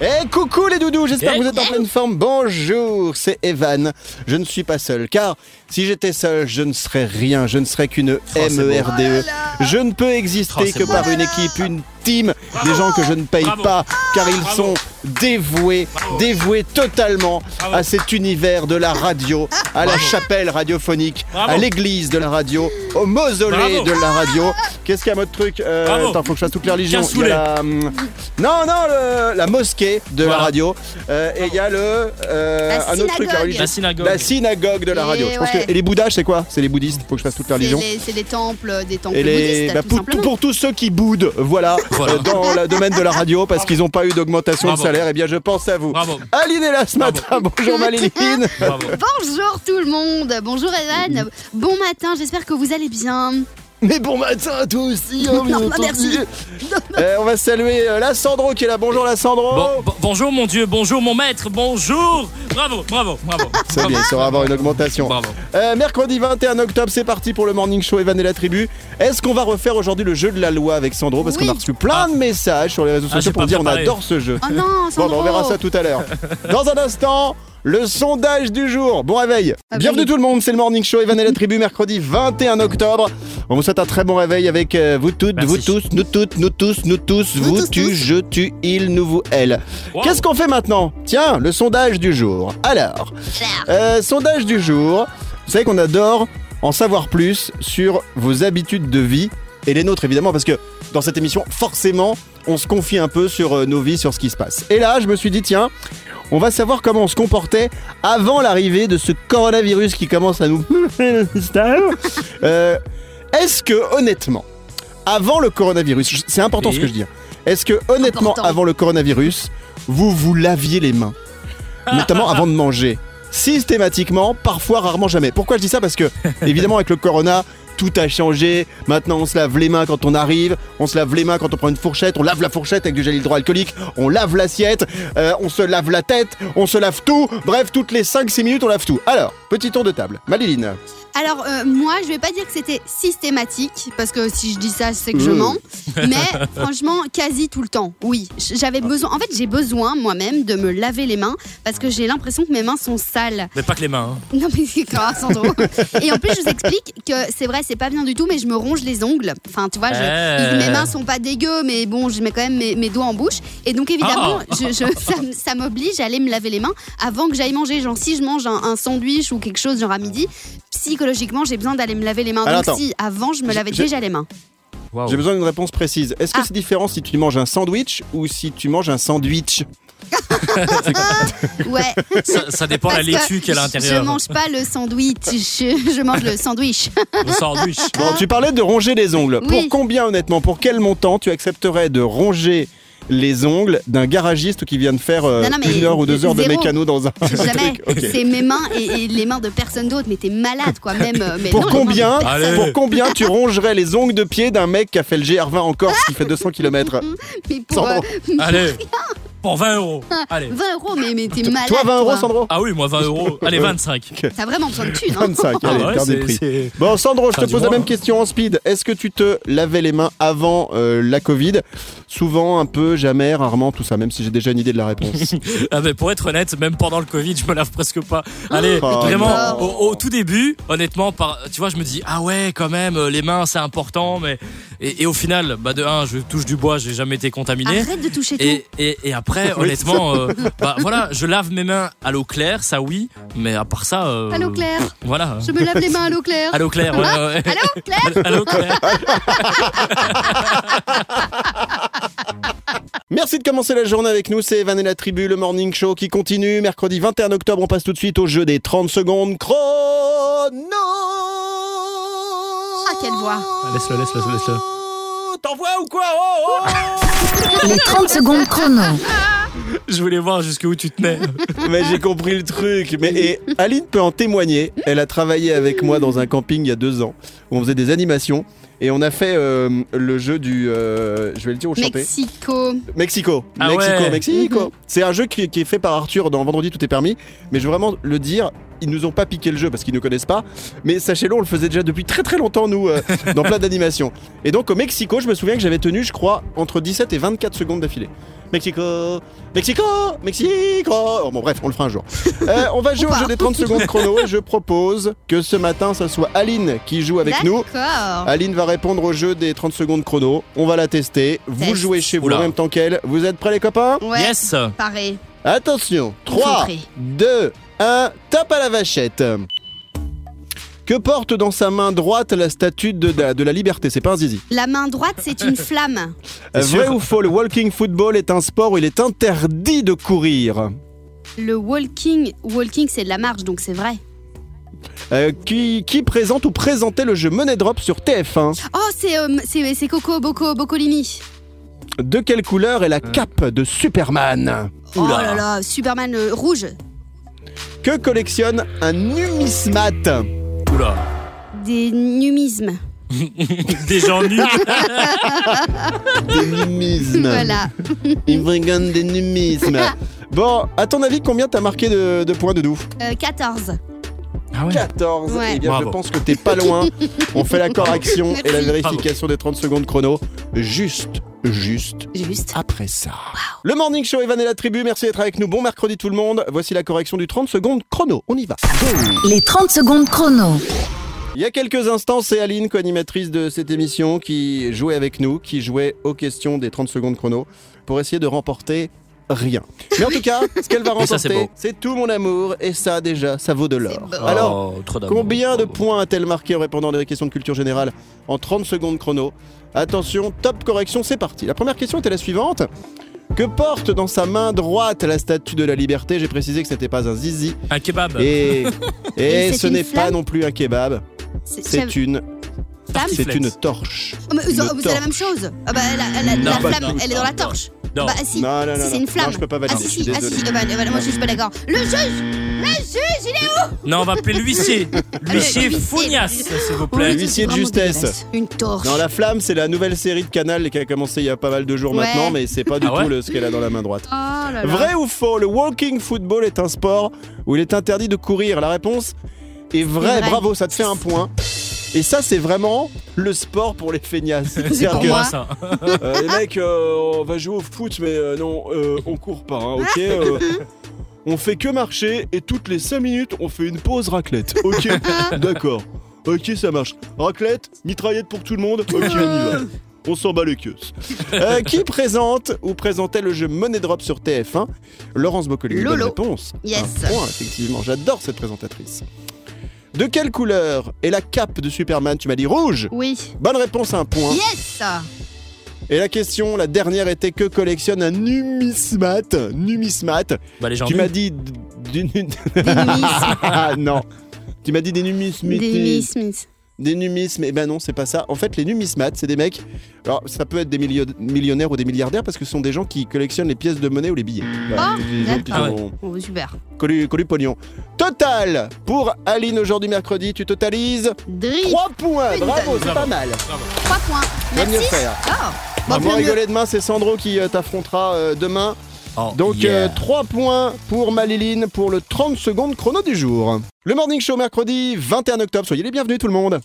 Eh coucou les doudous, j'espère Eh. que vous êtes en pleine forme. Bonjour, c'est Evan. Je ne suis pas seul, car si j'étais seul, je ne serais rien. Je ne serais qu'une beau. MERDE. Je ne peux exister Oh, que par une équipe, une team, des gens que je ne paye Bravo. pas, car ils Bravo. sont dévoués, Bravo. dévoués totalement Bravo. à cet univers de la radio, à la chapelle radiophonique, Bravo. à l'église de la radio, au mausolée Bravo. de la radio. Qu'est-ce qu'il y a votre truc euh. Attends, faut que je fasse toutes les religions. Bien Il y a saoulé. la, hum, non, non, le- la mosquée de la radio. Euh, et il y a le euh, un autre truc, la religion. La synagogue. La synagogue de la Et radio. Je pense que- ouais. et les bouddhages, c'est quoi? C'est les bouddhistes. Faut que je fasse toutes les C'est religions. les- C'est des temples, des temples Et les, bouddhistes, bah, tout pour, tous ceux qui boudent, voilà, Voilà. euh, dans le domaine de la radio parce qu'ils n'ont pas eu d'augmentation de salaire, eh bien je pense à vous. Bravo. Aline est là ce Bravo. matin. Bonjour. Bravo. Bonjour tout le monde, bonjour Evan, bon matin, j'espère que vous allez bien. Mais bon matin à toi aussi. hein, Non, merci. Euh, on va saluer euh, la Sandro qui est là. Bonjour la Sandro. Bon, bon- bonjour mon Dieu, bonjour mon maître, bonjour Bravo, bravo, bravo. C'est bien, il saura avoir une augmentation. Bravo. Euh, mercredi 21 octobre, c'est parti pour le Morning Show Evan et la tribu. Est-ce qu'on va refaire aujourd'hui le jeu de la loi avec Sandro? Parce qu'on a reçu plein de messages sur les réseaux Ah, sociaux pour dire on préparé. adore ce jeu. Oh non, Bon, Sandro bah, on verra ça tout à l'heure. Dans un instant, le sondage du jour. Bon réveil. Ah, Bienvenue oui. tout le monde, c'est le Morning Show Evan et la tribu, mercredi 21 octobre. On vous souhaite un très bon réveil avec euh, vous toutes, Merci. vous tous, nous toutes, nous tous, nous tous, Nous vous, tous, tu, tous. je, tu, il, nous, vous, elle. Wow. Qu'est-ce qu'on fait maintenant? Tiens, le sondage du jour. Alors, euh, sondage du jour. Vous savez qu'on adore en savoir plus sur vos habitudes de vie et les nôtres évidemment parce que dans cette émission forcément on se confie un peu sur euh, nos vies, sur ce qui se passe. Et là je me suis dit tiens, on va savoir comment on se comportait avant l'arrivée de ce coronavirus qui commence à nous... Euh, Est-ce que honnêtement, avant le coronavirus, c'est important Oui. ce que je dis, hein. est-ce que honnêtement Important. avant le coronavirus, vous vous laviez les mains notamment avant de manger. Systématiquement, parfois, rarement, jamais? Pourquoi je dis ça? Parce que, évidemment, avec le corona, tout a changé. Maintenant, on se lave les mains quand on arrive, on se lave les mains quand on prend une fourchette, on lave la fourchette avec du gel hydroalcoolique, on lave l'assiette, euh, on se lave la tête, on se lave tout. Bref, toutes les 5-6 minutes, on lave tout. Alors, petit tour de table. Maliline. Alors euh, moi, je vais pas dire que c'était systématique, parce que si je dis ça, c'est que je Mmh. mens. Mais franchement, quasi tout le temps. Oui, j'avais besoin. En fait, j'ai besoin moi-même de me laver les mains parce que j'ai l'impression que mes mains sont sales. Mais pas que les mains. hein. Non mais c'est grave, Sandro. Et en plus, je vous explique que c'est vrai, c'est pas bien du tout, mais je me ronge les ongles. Enfin, tu vois, je- Euh. mes mains sont pas dégueu, mais bon, je mets quand même mes, mes doigts en bouche. Et donc évidemment, Ah. je, je- ça, m- ça m'oblige à aller me laver les mains avant que j'aille manger. Genre si je mange un, un sandwich ou quelque chose genre à midi, psychologiquement, j'ai besoin d'aller me laver les mains. Alors, donc attends. si avant, je me lavais déjà les mains. Waouh. J'ai besoin d'une réponse précise. Est-ce que Ah. c'est différent si tu manges un sandwich ou si tu manges un sandwich Ouais. Ça, ça dépend de la Parce que laitue qu'il y a à Je l'intérieur. mange pas le sandwich, je, je mange le sandwich. Le sandwich. Bon, tu parlais de ronger les ongles. Oui. Pour combien, honnêtement, pour quel montant tu accepterais de ronger les ongles d'un garagiste qui vient de faire euh, Non, non, mais une heure ou deux heures de mécano dans un Jamais. C'est mes mains et, et les mains de personne d'autre. Mais t'es malade, quoi. Même. euh, Mais Pour non, combien, pour combien tu rongerais les ongles de pied d'un mec qui a fait le GR20 en Corse qui fait 200 km Mais pour euh. Allez. Pour 20 euros. Allez. 20 euros, mais, mais t'es malade. Toi 20 euros toi. Sandro Ah oui, moi 20 euros. Allez, 25. T'as vraiment besoin de thunes. Hein. 25, Ah allez, ouais, des c'est- prix. c'est- Bon Sandro, je te du pose la même question en speed. Est-ce que tu te lavais les mains avant euh, la Covid? Souvent, un peu, jamais, rarement, tout ça, même si j'ai déjà une idée de la réponse. Ah mais pour être honnête, même pendant le Covid, je me lave presque pas. Allez, Oh, vraiment, non. au, au tout début, honnêtement, par, tu vois, je me dis ah ouais, quand même, euh, les mains c'est important, mais et, et au final, bah de un, je touche du bois, j'ai jamais été contaminé. Arrête de toucher tout. Et, et, et après, honnêtement, euh, bah voilà, je lave mes mains à l'eau claire, ça oui, mais à part ça, euh, À l'eau claire. Voilà. Je me lave les mains à l'eau claire. À l'eau claire, ouais, ouais. Allô, Claire À l'eau claire. Merci de commencer la journée avec nous, c'est Evan et la tribu, le morning show qui continue. Mercredi 21 octobre, on passe tout de suite au jeu des 30 secondes chrono. Ah, quelle voix. Laisse-le, laisse-le, laisse-le. T'envoies ou quoi? Oh, oh Les 30 secondes chrono. Je voulais voir jusqu'où tu tenais. Mais j'ai compris le truc. Mais et Aline peut en témoigner. Elle a travaillé avec moi dans un camping il y a deux ans où on faisait des animations. Et on a fait euh, le jeu du. euh, je vais le dire au chanter. Mexico. Mexico. Ah Mexico, ouais. Mexico. Mhm. C'est un jeu qui, qui est fait par Arthur dans Vendredi Tout est permis. Mais je veux vraiment le dire, ils nous ont pas piqué le jeu parce qu'ils ne connaissent pas. Mais sachez-le, on le faisait déjà depuis très très longtemps, nous, euh, dans plein d'animations. Et donc au Mexico, je me souviens que j'avais tenu, je crois, entre 17 et 24 secondes d'affilée. Mexico, Mexico, Mexico. Oh, bon, bref, on le fera un jour. Euh, on va jouer Ou au jeu des 30 secondes chrono et je propose que ce matin, ça soit Aline qui joue avec nous. D'accord. Aline va répondre au jeu des 30 secondes chrono. On va la tester. Vous Test. jouez chez vous Oula. en même temps qu'elle. Vous êtes prêts les copains? Ouais. Yes. Pareil. Attention. 3, Concentré. 2, 1, top à la vachette. Que porte dans sa main droite la statue de, de- de la liberté? C'est pas un zizi. La main droite, c'est une flamme. Euh, Vrai ou faux, le walking football est un sport où il est interdit de courir? Le walking, walking, c'est de la marche, donc c'est vrai. Euh, qui, qui présente ou présentait le jeu Money Drop sur TF1 Oh, c'est euh, c'est c'est Coco Bocco Boccolini. De quelle couleur est la cape de Superman? Oh là là, Superman euh, rouge. Que collectionne un numismate Oula. Des numismes. Des gens nus. Des numismes. Voilà. Il me regarde des numismes. Bon, à ton avis, combien t'as marqué de, de points de doux? Euh, 14. Ah 14. Ouais. Eh bien, je pense que t'es pas loin. On fait la correction et la vérification des 30 secondes chrono. Juste, juste Juste. après ça. Le Morning Show, Evan et la tribu, merci d'être avec nous. Bon mercredi tout le monde. Voici la correction du 30 secondes chrono. On y va. Les 30 secondes chrono. Il y a quelques instants, c'est Aline, co-animatrice de cette émission, qui jouait avec nous, qui jouait aux questions des 30 secondes chrono pour essayer de remporter rien. Mais en tout cas, ce qu'elle va remporter, c'est tout mon amour, et ça déjà, ça vaut de l'or. Alors, Oh. Combien de points a-t-elle marqué en répondant à des questions de culture générale en 30 secondes chrono? Attention, top correction, c'est parti. La première question était la suivante. Que porte dans sa main droite la statue de la liberté? J'ai précisé que ce n'était pas un zizi. Un kebab. Et, et, ce n'est pas non plus un kebab. C'est une, Flamme? c'est une torche. Oh, mais vous- une vous avez la même torche. chose. Ah bah, la, la- Non, la flamme, non, elle est dans non, la torche. Non. Bah si. Non, non, non, si non. c'est une flamme. Non, je peux pas valider, ah si je suis si, ah si, bah, moi je suis pas d'accord. Le juge, le juge, il est où? Non, on va appeler l'huissier. L'huissier l'huissier. Founias, s'il vous Le plaît. huissier de justesse. Une torche. Non, la flamme, c'est la nouvelle série de Canal qui a commencé il y a pas mal de jours Ouais. maintenant, mais c'est pas du Ah ouais? tout le- ce qu'elle a dans la main droite. Oh là là. Vrai ou faux, le walking football est un sport où il est interdit de courir? La réponse est vraie. vrai. Bravo, ça te fait un point. Et ça, c'est vraiment le sport pour les feignasses. C'est pour que, moi, ça. euh, les mecs, euh, on va jouer au foot, mais euh, non, euh, on court pas, hein, ok euh, On fait que marcher et toutes les 5 minutes, on fait une pause raclette. Ok, d'accord. Ok, ça marche. Raclette, mitraillette pour tout le monde. Ok, on y va. On s'en bat les queues. Euh, qui présente ou présentait le jeu Money Drop sur TF1 Laurence Boccolini. Bonne Lolo. réponse. Yes. Un point, effectivement. J'adore cette présentatrice. De quelle couleur est la cape de Superman? Tu m'as dit rouge. Oui. Bonne réponse, un point. Yes. Et la question, la dernière était que collectionne un numismate Numismate. Bah, les gens Tu m'as dit du Des numismes. ah non. Tu m'as dit des numismes. Des numismes. Des numismes. Eh ben non, c'est pas ça. En fait, les numismates, c'est des mecs. Alors, ça peut être des millio- millionnaires ou des milliardaires parce que ce sont des gens qui collectionnent les pièces de monnaie ou les billets. Oh, gens qui d'accord. sont Oh, super. collus- collus pognon. Total pour Aline aujourd'hui mercredi, tu totalises Dri. 3 points. Une Bravo, c'est pas mal. 3 points. Merci. faire. Oh. Bon, rigoler demain, c'est Sandro qui euh, t'affrontera euh, demain. Oh, Donc yeah. 3 points pour Maliline pour le 30 secondes chrono du jour. Le Morning Show mercredi 21 octobre, soyez les bienvenus tout le monde.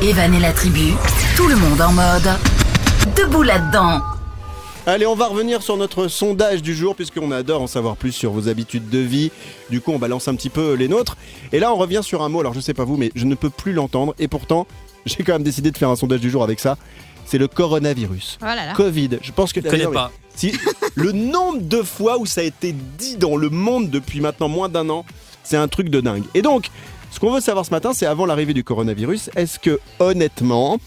Evan et la tribu, tout le monde en mode. Debout là-dedans. Allez, on va revenir sur notre sondage du jour puisqu'on adore en savoir plus sur vos habitudes de vie. Du coup, on balance un petit peu les nôtres. Et là, on revient sur un mot, alors je sais pas vous, mais je ne peux plus l'entendre. Et pourtant, j'ai quand même décidé de faire un sondage du jour avec ça. C'est le coronavirus. Oh là là. Covid. Je pense que Je connais pas. Si le nombre de fois où ça a été dit dans le monde depuis maintenant moins d'un an, c'est un truc de dingue. Et donc, ce qu'on veut savoir ce matin, c'est avant l'arrivée du coronavirus, est-ce que honnêtement,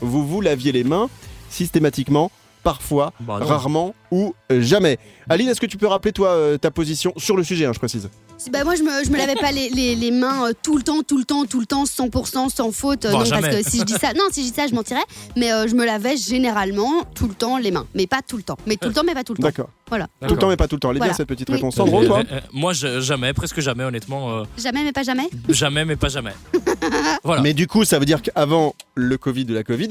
vous vous laviez les mains systématiquement, parfois, Bah rarement ou jamais? Aline, est-ce que tu peux rappeler toi euh, ta position sur le sujet, hein, je précise? Bah moi je me, je me lavais pas les, les, les mains euh, tout le temps, tout le temps, tout le temps, 100%, sans faute. euh, Bon, non, jamais. parce que si je dis ça, non, si je dis ça, je mentirais. Mais euh, je me lavais généralement tout le temps les mains. Mais pas tout le temps. Mais tout le temps, mais pas tout le temps. D'accord. Voilà. Tout le temps, mais pas tout le temps. Elle est bien cette petite Oui. réponse. Sandro, toi Euh, euh, Moi, je- jamais, presque jamais, honnêtement. euh, Jamais, mais pas jamais. jamais, mais pas jamais. Voilà. Mais du coup, ça veut dire qu'avant le Covid ou la Covid,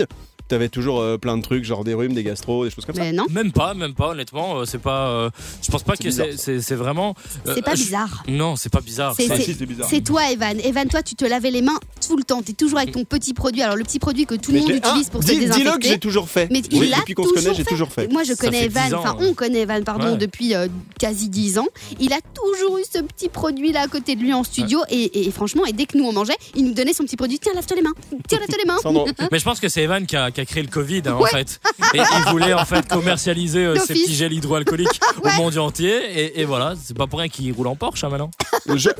t'avais toujours euh, plein de trucs, genre des rhumes, des gastro, des choses comme ça. Mais non, Même pas, même pas, honnêtement. euh, C'est pas. euh, je pense pas que bizarre, c'est- vraiment. euh, c'est pas je- bizarre. Non, c'est pas bizarre. C'est- Ah, c'est bizarre. C'est toi, Evan. Evan, toi, tu te lavais les mains tout le temps. T'es toujours avec ton petit produit. Alors, le petit produit que tout le monde utilise Ah, pour se dis- Dis-le que désinfecter. j'ai toujours fait. Mais il l'a connaît, toujours j'ai fait. toujours fait. Moi, je Ça connais Evan, 10 ans, enfin, hein. on connaît Evan, pardon, Ouais. depuis euh, quasi 10 ans. Il a toujours eu ce petit produit-là à côté de lui en studio. Et, et franchement, et dès que nous on mangeait, il nous donnait son petit produit. Tiens, lave-toi les mains. Tiens, lave-toi les mains. Mais je pense que c'est Evan qui a, qui a créé le Covid, hein, en fait. Et il voulait en fait commercialiser euh, ces petits gels hydroalcooliques au monde entier. Et, et voilà, c'est pas pour rien qu'il roule en Porsche hein, maintenant.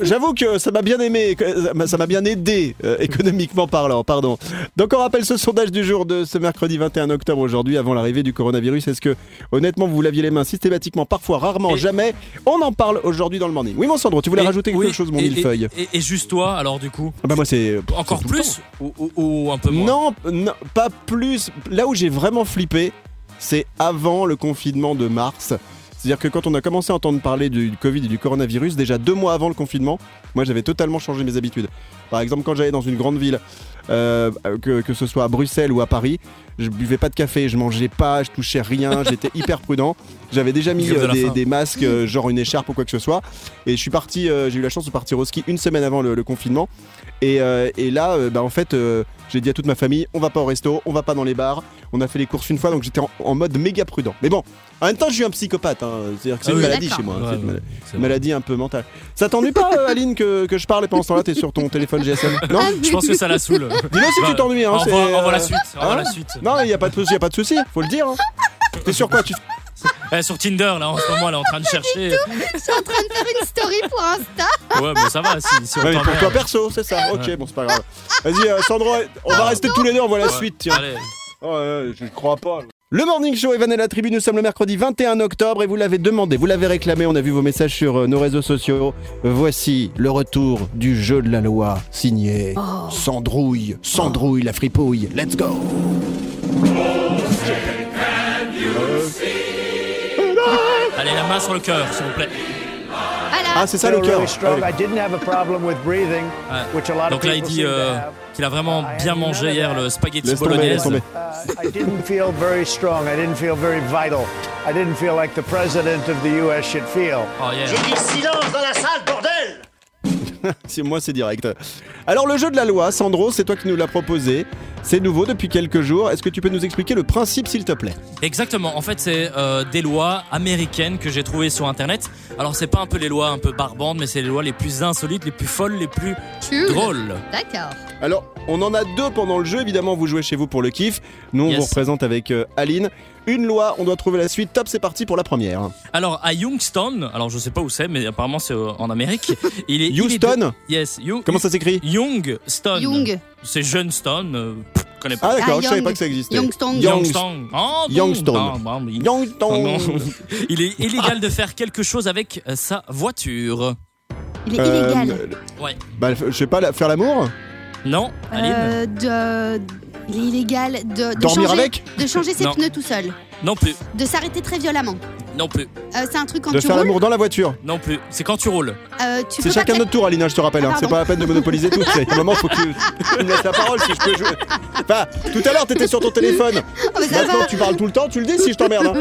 j'avoue que ça m'a bien aimé, que- ça m'a bien aidé euh, économiquement parlant, pardon. Donc on rappelle ce sondage du jour de ce mercredi 21 octobre aujourd'hui, avant l'arrivée du coronavirus. Est-ce que honnêtement vous vous laviez les mains systématiquement, parfois, rarement, Et- jamais On en parle aujourd'hui dans le morning. Oui mon Sandro, tu voulais Et- rajouter quelque oui, chose mon et- millefeuille Et, juste toi, alors du coup Ah Bah moi c'est Encore plus ou, ou- ou un peu moins Non, non, pas plus. Là où j'ai vraiment flippé, c'est avant le confinement de mars. C'est-à-dire que quand on a commencé à entendre parler du Covid et du coronavirus, déjà deux mois avant le confinement, moi j'avais totalement changé mes habitudes. Par exemple, quand j'allais dans une grande ville, euh, que, que ce soit à Bruxelles ou à Paris, je buvais pas de café, je mangeais pas, je touchais rien, j'étais hyper prudent. J'avais déjà mis de euh, des, masques, euh, genre une écharpe ou quoi que ce soit. Et je suis parti, euh, j'ai eu la chance de partir au ski une semaine avant le, le confinement. Et, euh, et là, euh, bah, en fait, euh, j'ai dit à toute ma famille, on va pas au resto, on va pas dans les bars. On a fait les courses une fois, donc j'étais en, en mode méga prudent. Mais bon, en même temps, je suis un psychopathe. hein. C'est-à-dire que c'est Ah une oui. maladie chez moi. hein. Ouais, C'est une ouais, mal- c'est une vrai. maladie un peu mentale. Ça t'ennuie pas, euh, Aline, que, que je parle et pendant ce temps-là, t'es sur ton téléphone GSM Non? Je pense que ça la saoule. Dis-le si Bah, tu t'ennuies. Hein, envoie, c'est, envoie euh, la suite. envoie hein la suite. Non, il n'y a pas de souci, y a pas de souci, faut le dire. hein. T'es sur quoi tu... Eh, sur Tinder, là, en ce moment, elle est en train de chercher. Je suis en train de faire une story pour Insta. Ouais, mais ça va, si, si on Ouais, mais t'emmerde. pour toi perso, c'est ça. Ok, Ouais. bon, c'est pas grave. Vas-y, euh, Sandro, on va rester tous les deux, on voit la Ouais. suite. Tiens. Allez. Oh, ouais, je crois pas. Le Morning Show, Evan et la tribu, nous sommes le mercredi 21 octobre et vous l'avez demandé, vous l'avez réclamé, on a vu vos messages sur euh, nos réseaux sociaux. Voici le retour du jeu de la loi, signé Sandrouille, Sandrouille la fripouille, let's go Allez, la main sur le cœur, s'il vous plaît. Ah, c'est ça le cœur really strong. Ah I didn't have a problem with breathing, Ouais. which a lot of Donc là, il people dit euh. Qu'il a vraiment bien mangé hier le spaghetti bolognaise. tomber. Uh, I didn't feel very strong. I didn't feel very vital. I didn't feel like the president of the U.S. should feel. Oh, yeah. J'ai dit silence dans la salle, bordel C'est moi, c'est direct. Alors le jeu de la loi, Sandro, c'est toi qui nous l'as proposé. C'est nouveau depuis quelques jours. Est-ce que tu peux nous expliquer le principe, s'il te plaît? Exactement. En fait, c'est euh, des lois américaines que j'ai trouvées sur Internet. Alors, c'est pas un peu les lois un peu barbantes, mais c'est les lois les plus insolites, les plus folles, les plus Cool. drôles. D'accord. Alors, on en a deux pendant le jeu. Évidemment, vous jouez chez vous pour le kiff. Nous, on Yes. vous représente avec euh, Aline. Une loi, on doit trouver la suite. Top, c'est parti pour la première. Alors, à Youngstown, alors je sais pas où c'est, mais apparemment c'est euh, en Amérique. Il est il est Houston? De- Yes. Young- Comment ça s'écrit? Youngstown. Young. C'est Johnston. Euh, pff, je connais pas. Ah d'accord, Ah, je savais pas que ça existait. Youngstown. Young- Youngstown. Oh. Ah, bon, il- non. Il est illégal de faire quelque chose avec euh, sa voiture. Il est Euh, illégal. euh, Ouais. Bah, je sais pas, la- faire l'amour? Non, Aline? Euh, de... Il est illégal de, de Dormir changer, avec? de changer ses Non. pneus tout seul. Non plus. De s'arrêter très violemment. Non plus. Euh, c'est un truc quand De tu faire roules. l'amour dans la voiture. Non plus. C'est quand tu roules. euh, tu C'est peux chacun notre tour, Alina, je te rappelle. hein. Ah, C'est pardon. pas la peine de monopoliser tout. C'est- À un moment, faut que tu tu me laisses la parole si je peux jouer. Enfin, tout à l'heure, t'étais sur ton téléphone. Oh, mais ça Maintenant, va. tu parles tout le temps. Tu le dis si je t'emmerde. hein.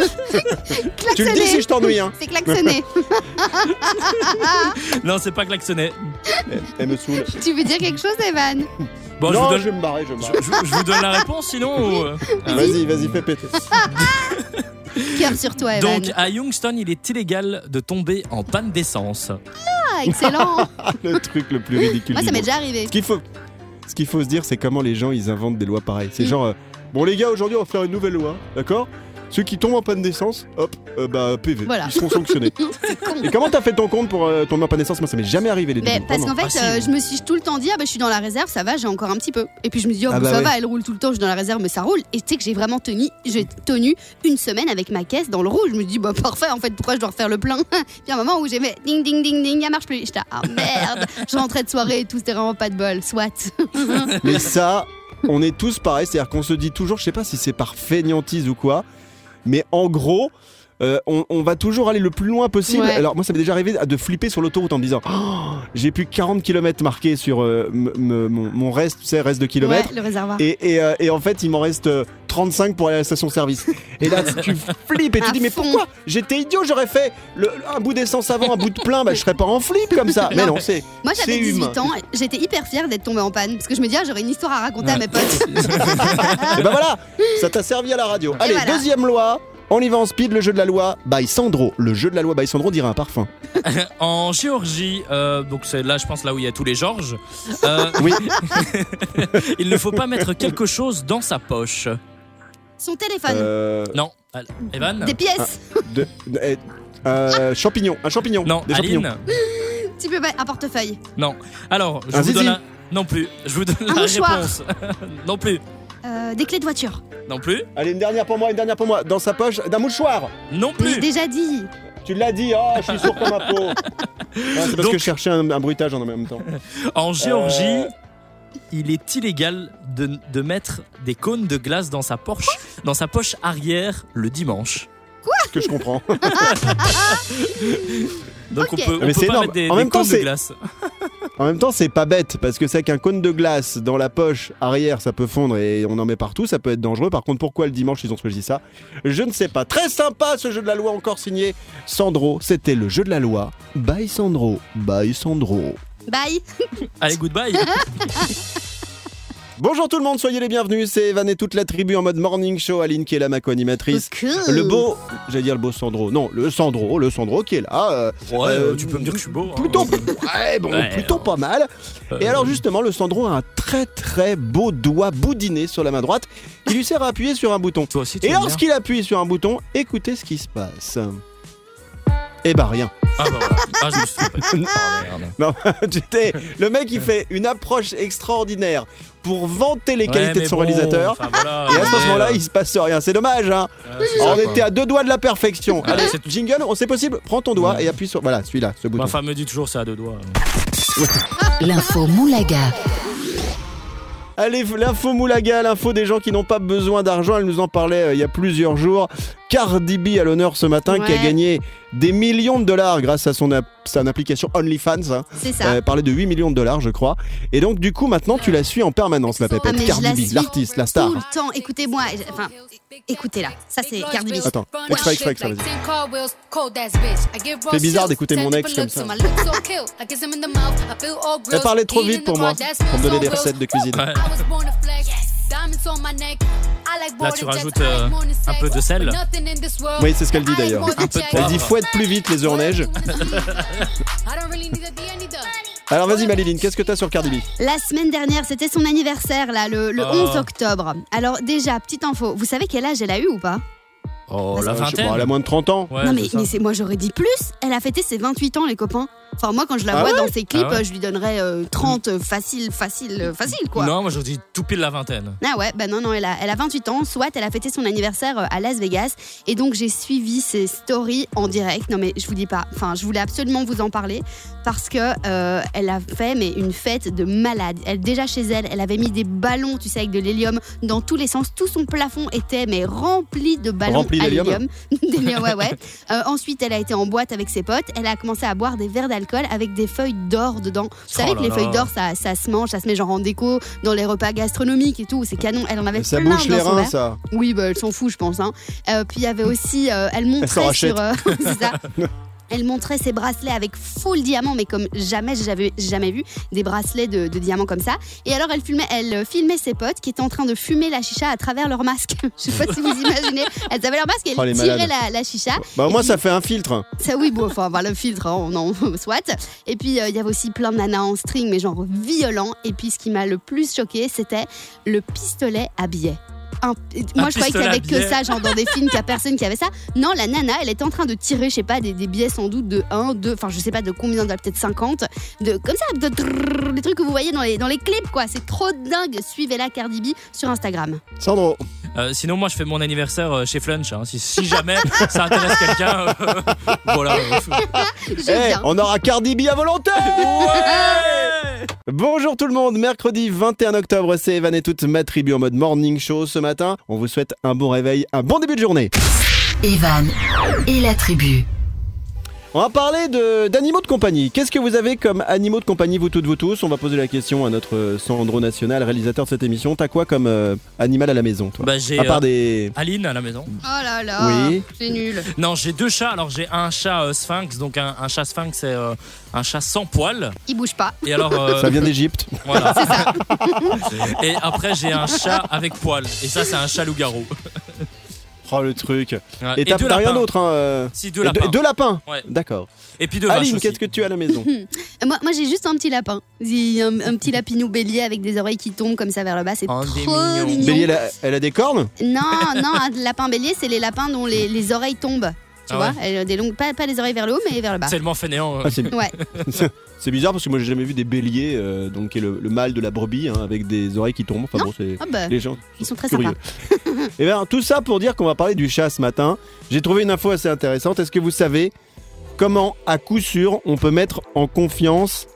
Tu le dis Klaxonner. si je t'ennuie. Hein. C'est klaxonné. Non, c'est pas klaxonner. Elle me saoule. tu veux dire quelque chose, Evan? Bon, je non, vous donne, je vais me barrer, je vais me je, barrer. je- je vous donne la réponse sinon ou, euh, Vas-y, vas-y, fais péter. Cœur sur toi, Evan. Donc à Youngstown, il est illégal de tomber en panne d'essence. Ah, excellent. Le truc le plus ridicule. Moi, ça m'est déjà arrivé. Ce qu'il faut, ce qu'il faut se dire, c'est comment les gens ils inventent des lois pareilles. C'est Mm. genre, euh, bon les gars, aujourd'hui on va faire une nouvelle loi, d'accord? Ceux qui tombent en panne d'essence, hop, euh, bah PV, Voilà. ils seront sanctionnés. Et comment t'as fait ton compte pour euh, tomber en panne d'essence? Moi, ça m'est jamais arrivé les deux. parce qu'en fait, Ah, si. euh, je me suis tout le temps dit, ah bah je suis dans la réserve, ça va, j'ai encore un petit peu. Et puis je me suis dit, oh, Ah bah, ça ouais. va, elle roule tout le temps, je suis dans la réserve, mais ça roule. Et tu sais que j'ai vraiment tenu, j'ai tenu une semaine avec ma caisse dans le rouge. Je me suis dit, bah parfait, en fait, pourquoi je dois refaire le plein? Puis à un moment où j'ai fait ding ding ding ding, elle marche plus. J'étais, ah merde, je rentrais de soirée et tout, c'était vraiment pas de bol, soit. Mais ça, on est tous pareils, c'est-à-dire qu'on se dit toujours, je sais pas si c'est par fainéantise ou quoi, mais en gros. Euh, on, on va toujours aller le plus loin possible. Ouais. Alors moi ça m'est déjà arrivé de flipper sur l'autoroute en me disant Oh, j'ai plus que 40 km marqués sur euh, mon, reste, tu sais, reste de kilomètres. Ouais, le réservoir. Et, et, euh, et en fait, il m'en reste euh, 35 pour aller à la station-service. Et là, tu flippes et tu À dis, mais fond. pourquoi J'étais idiot, j'aurais fait le- un bout d'essence avant, un bout de plein, bah, je serais pas en flip comme ça. Mais non, c'est. Moi j'avais c'est 18 humain. ans, j'étais hyper fière d'être tombée en panne parce que je me dis ah, j'aurais une histoire à raconter à mes potes. Et ben voilà, ça t'a servi à la radio. Allez, voilà. deuxième loi. On y va en speed, le jeu de la loi by Sandro. Le jeu de la loi by Sandro dirait un parfum. En Géorgie, euh, donc c'est là, je pense là où il y a tous les Georges. euh, Oui, il ne faut pas mettre quelque chose dans sa poche. Son téléphone, euh, Non, Al- Evan. des pièces, de, euh, euh, champignon, un champignon. Non, des champignons. Aline. tu peux pas- un portefeuille, Non. Alors, je Un vous zizi. donne un... Non plus. Je vous donne Un la mouchoir. réponse. non plus. Euh, des clés de voiture. Non plus. Allez, une dernière pour moi, une dernière pour moi. Dans sa poche, d'un mouchoir. Non Mais j'ai plus. déjà dit. Tu l'as dit, oh, je suis sourd comme un pot. C'est parce Donc- que je cherchais un, un bruitage en même temps. En Géorgie, Euh. il est illégal de, de mettre des cônes de glace dans sa poche, dans sa poche arrière le dimanche. Ce que je comprends. Donc on peut, on Mais peut pas énorme. mettre des, En des même temps, cônes de c'est- glace. En même temps, c'est pas bête parce que c'est qu'un cône de glace dans la poche arrière, ça peut fondre et on en met partout, ça peut être dangereux. Par contre, pourquoi le dimanche ils ont choisi ça? Je ne sais pas. Très sympa ce jeu de la loi encore signé Sandro. C'était le jeu de la loi. Bye Sandro. Bye Sandro. Bye. Allez, goodbye. Bonjour tout le monde, soyez les bienvenus. C'est Evan et toute la tribu en mode morning show. Aline qui est là, ma co-animatrice. Cool. Le beau, j'allais dire le beau Sandro. Non, le Sandro, le Sandro qui est là. euh, Ouais, Euh, tu peux me dire que je suis beau. hein. Plutôt, ouais, bon, Ouais, plutôt alors. pas mal. Euh, Et alors justement, le Sandro a un très très beau doigt boudiné sur la main droite qui lui sert à appuyer sur un bouton. Toi aussi, tu Et lorsqu'il appuie sur un bouton, écoutez ce qui se passe. Eh ben rien. Ah bah voilà. Ah, je me suis trompé. Ah, merde. Non, j'étais le mec il fait une approche extraordinaire pour vanter les Ouais, qualités de son bon, réalisateur. enfin, voilà, Et à ce moment-là, euh, il se passe rien. C'est dommage, hein. ouais, ça, on quoi. était à deux doigts de la perfection. Allez, c'est- jingle, on c'est possible. Prends ton doigt Ouais. et appuie sur. Voilà, celui-là, ce bouton. Ma femme me dit toujours c'est à deux doigts. L'info Moulaga. Allez, l'info Moulaga, l'info des gens qui n'ont pas besoin d'argent. Elle nous en parlait euh, il y a plusieurs jours. Cardi B à l'honneur ce matin qui a gagné des millions de dollars grâce à son, son application OnlyFans. Hein. C'est ça. Euh, parlait de 8 millions de dollars, je crois. Et donc, du coup, maintenant, tu la suis en permanence, la Ah, pépette. Cardi la B, l'artiste, la star. Tout le temps. Écoutez-moi. Enfin, écoutez là. Ça c'est Cardi B. Attends, extrait, extrait, extrait, vas-y. C'est bizarre d'écouter mon ex comme ça. Elle parlait trop vite pour moi, pour me donner des recettes de cuisine. Ouais. Là, tu rajoutes, euh, un peu de sel. Oui, c'est ce qu'elle dit d'ailleurs. Un peu de Elle dit fouette plus vite les œufs en neige. Alors vas-y Maliline, qu'est-ce que t'as sur Cardi B? La semaine dernière, c'était son anniversaire là, le, le Oh. 11 octobre. Alors déjà, petite info. Vous savez quel âge elle a eu ou pas? Oh, la Euh, je sais vingtaine. pas, elle a moins de 30 ans. Ouais, Non mais, c'est ça. mais c'est moi j'aurais dit plus. Elle a fêté ses 28 ans les copains. Enfin moi quand je la Ah vois ouais dans ses clips, Ah ouais euh, je lui donnerais euh, 30 euh, facile, facile, euh, facile quoi. Non, moi je dis tout pile la vingtaine. Ah ouais, bah non, non, elle a, elle a 28 ans, soit elle a fêté son anniversaire euh, à Las Vegas, et donc j'ai suivi ses stories en direct. Non mais je vous dis pas, enfin je voulais absolument vous en parler, parce que euh, elle a fait mais une fête de malade. Elle, déjà chez elle, elle avait mis des ballons, tu sais, avec de l'hélium dans tous les sens. Tout son plafond était mais rempli de ballons Rempli à d'hélium l'hélium. Ouais, ouais. Euh, ensuite, elle a été en boîte avec ses potes. Elle a commencé à boire des verres d'alcool avec des feuilles d'or dedans. Vous savez Oh que là les feuilles d'or, ça, ça se mange, ça se met genre en déco dans les repas gastronomiques et tout. C'est canon. Elle en avait Ça plein bouche dans les son reins verre. ça. Oui, bah, elle s'en fout, je pense. Hein. Euh, puis il y avait aussi, euh, elle montrait sur, euh, ça. Elle montrait ses bracelets avec full diamant, mais comme jamais j'avais jamais vu des bracelets de, de diamants comme ça. Et alors elle filmait, elle euh, filmait ses potes qui étaient en train de fumer la chicha à travers leur masque. Je sais pas si vous imaginez. Elles avaient leur masque et Oh, les elles tiraient malades. la, la chicha. Bah au moins puis- ça fait un filtre. ça oui, bon, enfin, voilà le filtre, hein, non, soit. Et puis, euh, il y avait aussi plein de nanas en string, mais genre violent. Et puis, ce qui m'a le plus choqué, c'était le pistolet à billets. Un- moi je croyais qu'il y pistolet à avait que ça, genre dans des films, qu'il n'y a personne qui avait ça. Non, la nana, elle était en train de tirer, je sais pas, des, des billets sans doute de 1, 2, enfin je sais pas de combien, de- peut-être 50, de, comme ça, de trrr, des trucs que vous voyez dans les, dans les clips, quoi. C'est trop dingue. Suivez-la Cardi B sur Instagram. Sandro, Euh, sinon, moi, je fais mon anniversaire euh, chez Flunch. hein. Si, si jamais ça intéresse quelqu'un, euh, voilà. Eh, on aura Cardi B à volonté Ouais Bonjour tout le monde, mercredi 21 octobre, c'est Evan et toute ma tribu en mode morning show ce matin. On vous souhaite un bon réveil, un bon début de journée. Evan et la tribu. On va parler de- d'animaux de compagnie. Qu'est-ce que vous avez comme animaux de compagnie, vous toutes, vous tous? On va poser la question à notre euh, Sandro National, réalisateur de cette émission. T'as quoi comme euh, animal à la maison, toi? Bah, j'ai À part euh, des... Aline à la maison. Oh là là, Oui. c'est nul. Non, j'ai deux chats. Alors, j'ai un chat euh, sphinx. Donc, un, un chat sphinx, c'est euh, un chat sans poils. Il bouge pas. Et alors, euh, Ça vient d'Égypte. voilà. Et après, j'ai un chat avec poils. Et ça, c'est un chat loup-garou. Oh le truc. Ouais. Et t'as rien d'autre, hein euh, Si, deux et lapins. deux lapins Ouais. D'accord. Et puis deux Aline, qu'est-ce que tu as à la maison Euh, Moi, moi j'ai juste un petit lapin. Un, un petit lapinou bélier avec des oreilles qui tombent comme ça vers le bas. C'est Oh, trop mignon. Bélier, elle a, elle a des cornes Non, non, un lapin bélier, c'est les lapins dont les, les oreilles tombent. Tu Ah vois, ouais. Elles ont des longues, pas, pas les oreilles vers le haut, mais vers le bas. C'est tellement fainéant. euh. Ah, c'est Ouais. c'est bizarre parce que moi j'ai jamais vu des béliers, euh, donc qui est le, le mâle de la brebis, hein, avec des oreilles qui tombent. Enfin Non. bon, c'est. Ah bah, Les gens ils sont très curieux. sympas. Et bien, tout ça pour dire qu'on va parler du chat ce matin. J'ai trouvé une info assez intéressante. Est-ce que vous savez comment, à coup sûr, on peut mettre en confiance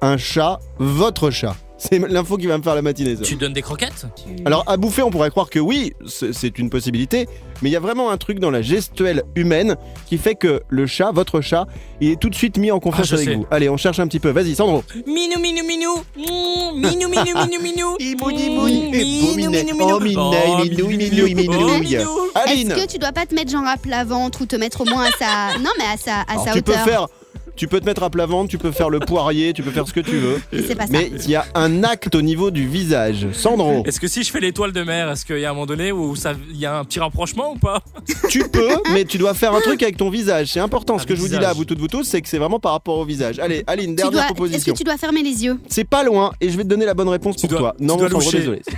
un chat, votre chat? C'est l'info qui va me faire la matinée. ça. Tu donnes des croquettes? Alors, à bouffer, on pourrait croire que oui, c'est une possibilité, mais il y a vraiment un truc dans la gestuelle humaine qui fait que le chat, votre chat, il est tout de suite mis en confiance Ah, avec sais. vous. Allez, on cherche un petit peu. Vas-y, Sandro. Minou, minou, minou. Mmh, Minou, minou, minou, minou. Minou, minet. minou, minou. Minou, minou, minou, minou, minou. Minou. Aline Est-ce que tu dois pas te mettre genre à plat ventre ou te mettre au moins à sa. Non, mais à sa, à Alors, sa tu peux hauteur? faire. Tu peux te mettre à plat ventre, tu peux faire le poirier, tu peux faire ce que tu veux. Mais c'est pas ça. Mais il y a un acte au niveau du visage. Sandro, Est-ce que si je fais l'étoile de mer, est-ce qu'il y a un moment donné où il y a un petit rapprochement ou pas? Tu peux, mais tu dois faire un truc avec ton visage. C'est important. Ce Un que je vous dis visage. là, vous toutes, vous tous, c'est que c'est vraiment par rapport au visage. Allez, Aline, dernière dois- Est-ce proposition. que tu dois fermer les yeux? C'est pas loin et je vais te donner la bonne réponse Tu pour dois- toi. Non, Sandro, loucher. désolé.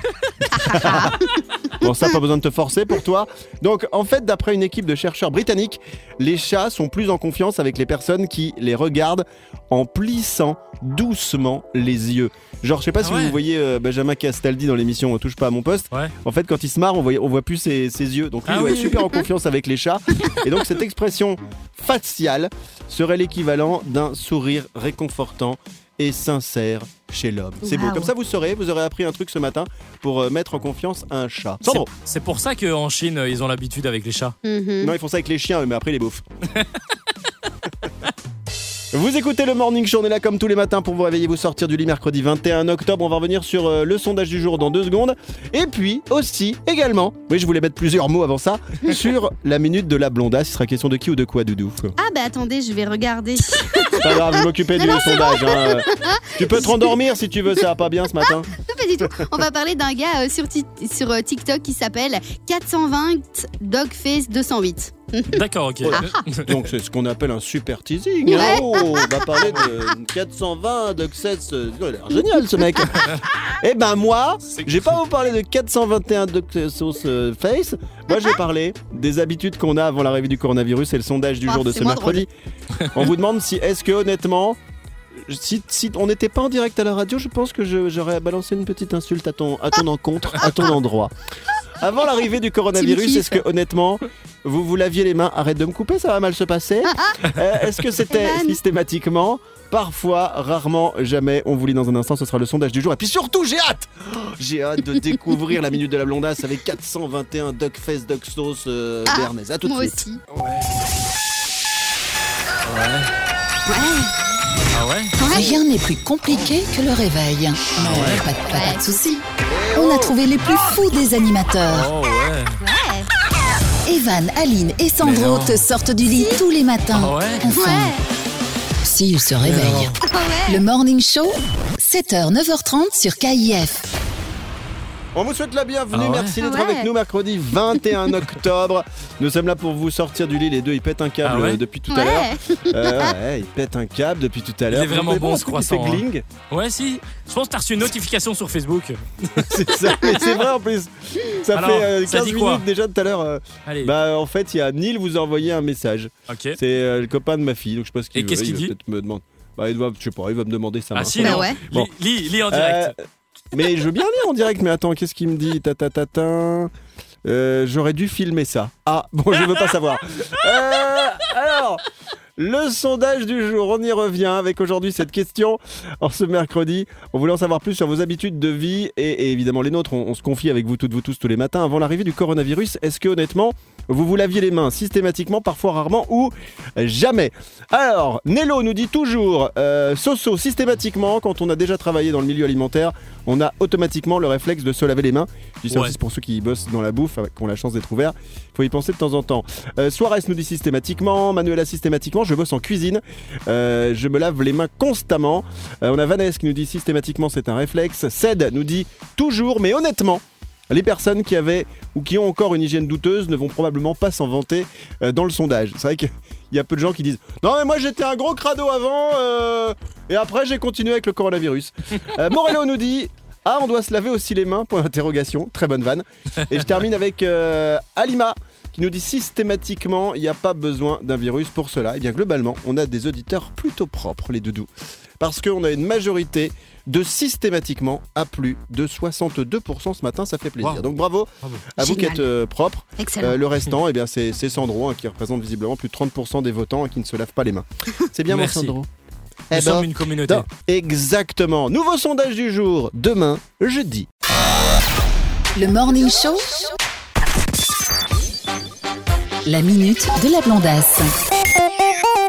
bon, ça, pas besoin de te forcer pour toi. Donc, en fait, d'après une équipe de chercheurs britanniques, les chats sont plus en confiance avec les personnes qui les regardent en plissant doucement les yeux. Genre, je sais pas Ah si ouais. vous voyez euh, Benjamin Castaldi dans l'émission On touche pas à mon poste. Ouais. En fait, quand il se marre, on voit, on voit plus ses, ses yeux. Donc, lui, Ah il oui, oui, super en confiance avec les chats. Et donc, cette expression faciale serait l'équivalent d'un sourire réconfortant et sincère chez l'homme. C'est beau. Comme ça, vous saurez, vous aurez appris un truc ce matin pour euh, mettre en confiance un chat. Sandro C'est- pour ça qu'en Chine, euh, ils ont l'habitude avec les chats. Mhm. Non, ils font ça avec les chiens, eux, mais après, ils les bouffent. Vous écoutez le Morning Show, on est là comme tous les matins pour vous réveiller, vous sortir du lit mercredi 21 octobre. On va revenir sur euh, le sondage du jour dans deux secondes. Et puis aussi, également, oui, je voulais mettre plusieurs mots avant ça, sur la minute de la blondasse. Il sera question de qui ou de quoi, Doudou Ah, bah attendez, je vais regarder. C'est Pas grave, je m'occupais du sondage. hein. Tu peux te rendormir si tu veux, ça va pas bien ce matin. Non, pas du tout. On va parler d'un gars euh, sur, euh, TikTok qui s'appelle 420 Dogface 208. D'accord, ok. Donc c'est ce qu'on appelle un super teasing. hein. Ouais. Oh, on va parler de 420 d'Occess. euh, Il a l'air génial ce mec. Eh ben moi, j'ai pas vous parler de 421 sauce euh, face. Moi, je vais parler des habitudes qu'on a avant l'arrivée du coronavirus et le sondage du Ah, jour de ce mercredi. On vous demande si est-ce que honnêtement. Si, si on n'était pas en direct à la radio, je pense que j'aurais balancé une petite insulte à ton, à ton encontre, à ton endroit. Avant l'arrivée du coronavirus, est-ce que honnêtement, vous vous laviez les mains Arrête de me couper, ça va mal se passer. Euh, est-ce que c'était systématiquement Parfois, rarement, jamais. On vous lit dans un instant, ce sera le sondage du jour. Et puis surtout, j'ai hâte Oh, J'ai hâte de découvrir la minute de la blondasse avec 421 duck face, duck sauce euh, Ah, béarnaise. À tout de Moi suite. aussi. Ah ouais Rien n'est plus compliqué que le réveil. Mais pas, de- pas de soucis. On a trouvé les plus fous des animateurs. Oh ouais. Evan, Aline et Sandro te sortent du lit tous les matins. Ah ouais Enfin, Ouais. s'ils se réveillent. Ah ouais. Le Morning Show, 7h, 9h30 sur KIF. On vous souhaite la bienvenue, Ah ouais merci d'être Ouais. avec nous mercredi 21 octobre. Nous sommes là pour vous sortir du lit, les deux ils pètent un câble Ah ouais euh, depuis tout à l'heure. Ouais. Euh, ouais, ils pètent un câble depuis tout à l'heure. est vraiment bon, ce croissant, hein. Ouais, si. Je pense que t'as reçu une notification sur Facebook. C'est ça, mais c'est vrai en plus. Ça Alors, fait euh, ça 15 dit quoi minutes déjà tout à l'heure. euh, bah en fait, il y a Neil vous a envoyé un message. C'est euh, le copain de ma fille, donc je ce qu'il Et qu'est-ce Il qu'il va dit me demander. Bah il doit, je sais pas, il va me demander ça. Ah si, Bah ouais. Lis- Bon. Lis, lis en direct. Mais je veux bien lire en direct, mais attends, qu'est-ce qu'il me dit? Ta, ta, ta, ta. Euh, J'aurais dû filmer ça. Ah, bon, je veux pas savoir. Euh, alors, le sondage du jour, on y revient avec aujourd'hui cette question. En ce mercredi, on voulait en savoir plus sur vos habitudes de vie et, et évidemment les nôtres. On, on se confie avec vous toutes, vous tous, tous les matins avant l'arrivée du coronavirus. Est-ce que honnêtement, vous vous laviez les mains systématiquement, parfois rarement ou jamais Alors, Nello nous dit toujours euh, Soso, systématiquement, quand on a déjà travaillé dans le milieu alimentaire, on a automatiquement le réflexe de se laver les mains. Je dis ça Ouais. aussi pour ceux qui bossent dans la bouffe, qui ont la chance d'être ouverts. Il faut y penser de temps en temps. Euh, Suarez nous dit systématiquement, Manuela systématiquement, je bosse en cuisine, Euh, je me lave les mains constamment. Euh, on a Vanessa qui nous dit systématiquement, c'est un réflexe. Ced nous dit toujours, mais honnêtement. Les personnes qui avaient ou qui ont encore une hygiène douteuse ne vont probablement pas s'en vanter euh, dans le sondage. C'est vrai qu'il y a peu de gens qui disent Non, mais moi j'étais un gros crado avant euh, et après j'ai continué avec le coronavirus. Euh, Morello nous dit Ah, on doit se laver aussi les mains Point d'interrogation. Très bonne vanne. Et je termine avec Alima qui nous dit systématiquement il n'y a pas besoin d'un virus pour cela. Et bien globalement, on a des auditeurs plutôt propres, les doudous. Parce qu'on a une majorité de systématiquement à plus de 62% ce matin, ça fait plaisir. Wow. Donc bravo, Bravo. à vous qui êtes euh, propre. Excellent. Euh, le restant, eh bien, c'est c'est Sandro hein, qui représente visiblement plus de 30% des votants et qui ne se lave pas les mains. C'est bien, mon Merci. Sandro Nous Eh ben, sommes une communauté. non, exactement. Nouveau sondage du jour, demain, jeudi. Le Morning Show. La minute de la blondasse.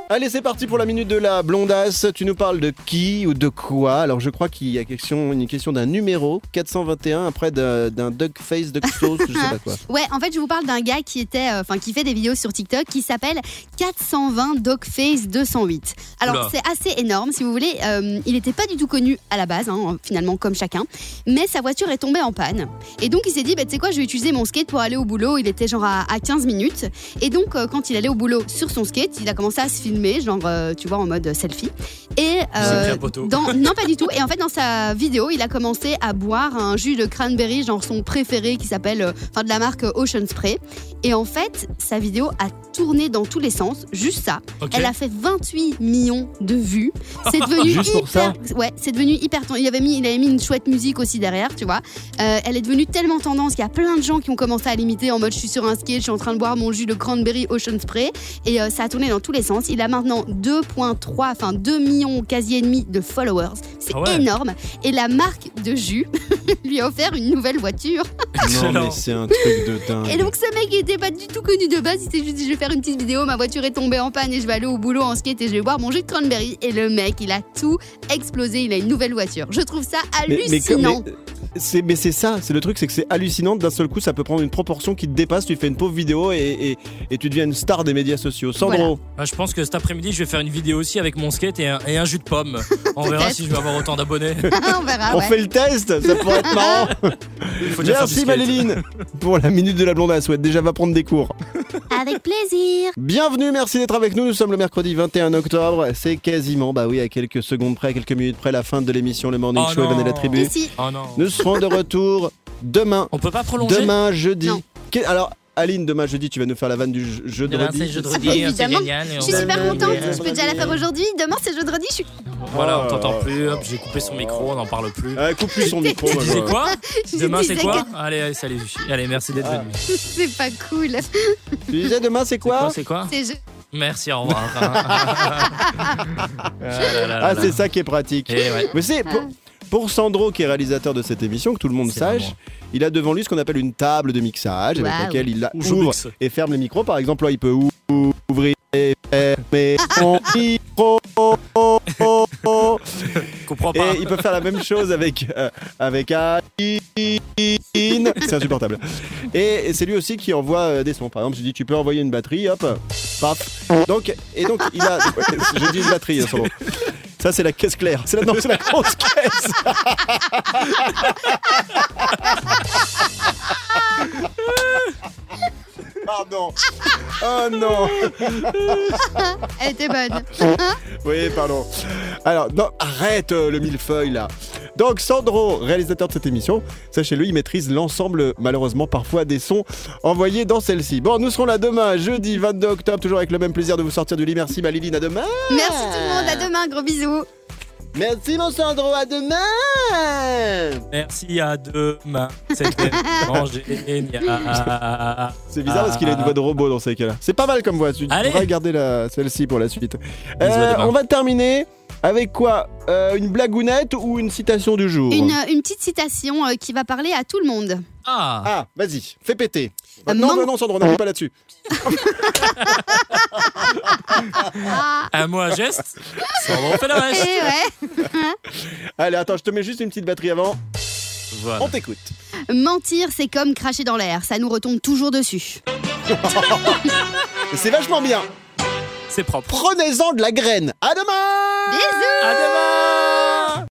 Allez, c'est parti pour la minute de la blondasse. Tu nous parles de qui ou de quoi? Alors, je crois qu'il y a question, une question d'un numéro 421 après d'un d'un duck face, duck sauce, je sais pas quoi. Ouais, en fait, je vous parle d'un gars qui était, euh, enfin, qui fait des vidéos sur TikTok, qui s'appelle 420 Dogface 208. Alors, c'est assez énorme, si vous voulez. Euh, il n'était pas du tout connu à la base, hein, finalement, comme chacun. Mais sa voiture est tombée en panne. Et donc, il s'est dit, bah, tu sais quoi, je vais utiliser mon skate pour aller au boulot. Il était genre à, à 15 minutes. Et donc, euh, quand il allait au boulot sur son skate, il a commencé à se filmer, genre, euh, tu vois, en mode selfie. Et poteau. dans, non, pas du tout. Et en fait, dans sa vidéo, il a commencé à boire un jus de cranberry, genre son préféré, qui s'appelle, euh, enfin, de la marque Ocean Spray. Et en fait, sa vidéo a tourné dans tous les sens, juste ça. Elle a fait 28 millions de vues. C'est devenu Juste pour hyper, ouais, c'est devenu hyper. ten- Il avait mis, il avait mis une chouette musique aussi derrière, tu vois. Euh, elle est devenue tellement tendance qu'il y a plein de gens qui ont commencé à l'imiter en mode je suis sur un skate, je suis en train de boire mon jus de cranberry Ocean Spray et euh, ça a tourné dans tous les sens. Il a maintenant 2.3, enfin 2 millions quasi et demi de followers. C'est Ah ouais. énorme. Et la marque de jus lui a offert une nouvelle voiture. Non, mais c'est un truc de dingue. Et donc ce mec il était pas du tout connu de base, il s'est juste dit je vais faire une petite vidéo, ma voiture est tombée en panne et je vais aller au boulot en skate et je vais boire mon jus de cranberry. Et le mec il a tout explosé, il a une nouvelle voiture. Je trouve ça Mais- mais comme- hallucinant. mais- c'est mais c'est ça, c'est le truc, c'est que c'est hallucinant. D'un seul coup, ça peut prendre une proportion qui te dépasse. Tu fais une pauvre vidéo et, et, et tu deviens une star des médias sociaux. Sandro, Ah, je pense que cet après-midi, je vais faire une vidéo aussi avec mon skate et un, et un jus de pomme. On verra si je vais avoir autant d'abonnés. On verra, on ouais. fait le test, ça pourrait être marrant. Merci skate. Maléline pour la minute de la blondasse. Ouais, déjà va prendre des cours. Avec plaisir. Bienvenue, merci d'être avec nous. Nous sommes le mercredi 21 octobre. C'est quasiment, bah oui, à quelques secondes près, à quelques minutes près, la fin de l'émission Le Morning Oh Show et. Vanilla Tribu. Ici. Oh non. Nous serons de retour demain. On peut pas prolonger Demain, jeudi. Non. Alors, Aline, demain, jeudi, tu vas nous faire la vanne du je- jeudi. Demain, c'est jeudi, Évidemment. génial. et Je suis super contente, je peux déjà la faire aujourd'hui. Demain c'est jeudi, je suis. Voilà, on t'entend plus. Hop, j'ai coupé son micro, on n'en parle plus. Euh, coupe plus son micro. Tu disais quoi Demain, c'est quoi que Allez, allez, salut. Allez, merci d'être Ah. venu. C'est pas cool. Tu disais demain, c'est quoi C'est quoi C'est je... Merci, au revoir. Ah Ah, c'est ça qui est pratique. Eh ouais. Mais c'est pour, pour Sandro, qui est réalisateur de cette émission, que tout le monde sache, vraiment. Il a devant lui ce qu'on appelle une table de mixage avec laquelle il la Ou je ouvre mixe. et ferme les micros. Par exemple, là, il peut ou- ouvrir et fermer son micro. Comprends Et pas. il peut faire la même chose avec, euh, avec Aline. C'est insupportable. Et, c'est lui aussi qui envoie euh, des sons. Par exemple, je dis tu peux envoyer une batterie, hop, paf. Donc, et donc il a. je dis une batterie, hein, Sandro. Ça, c'est la caisse claire. C'est la, non, c'est la grosse caisse. Pardon. Oh non. Elle était bonne. Oui, pardon. Alors, non, arrête euh, le millefeuille là. Donc Sandro, réalisateur de cette émission, sachez-le, il maîtrise l'ensemble, malheureusement parfois, des sons envoyés dans celle-ci. Bon, nous serons là demain, jeudi 22 octobre, toujours avec le même plaisir de vous sortir du lit. Merci, Maliline, à demain. Merci demain, gros bisous. Merci, mon Sandro, à demain. Merci à demain. C'était vraiment génial. C'est bizarre parce qu'il a une voix de robot dans ces cas-là. C'est pas mal comme voix. Tu Allez. devrais garder la, celle-ci pour la suite. Euh, on va terminer avec quoi Euh, Une blagounette ou une citation du jour Une, une petite citation euh, qui va parler à tout le monde. Ah, Ah, vas-y, fais péter. Euh, non, non, non, Sandro, n'appuie pas là-dessus. un mot, un geste. On fait le reste. ouais, Allez, attends, je te mets juste une petite batterie avant. Voilà. On t'écoute. mentir, c'est comme cracher dans l'air, ça nous retombe toujours dessus. C'est vachement bien. C'est propre. Prenez-en de la graine. À demain Bisous À demain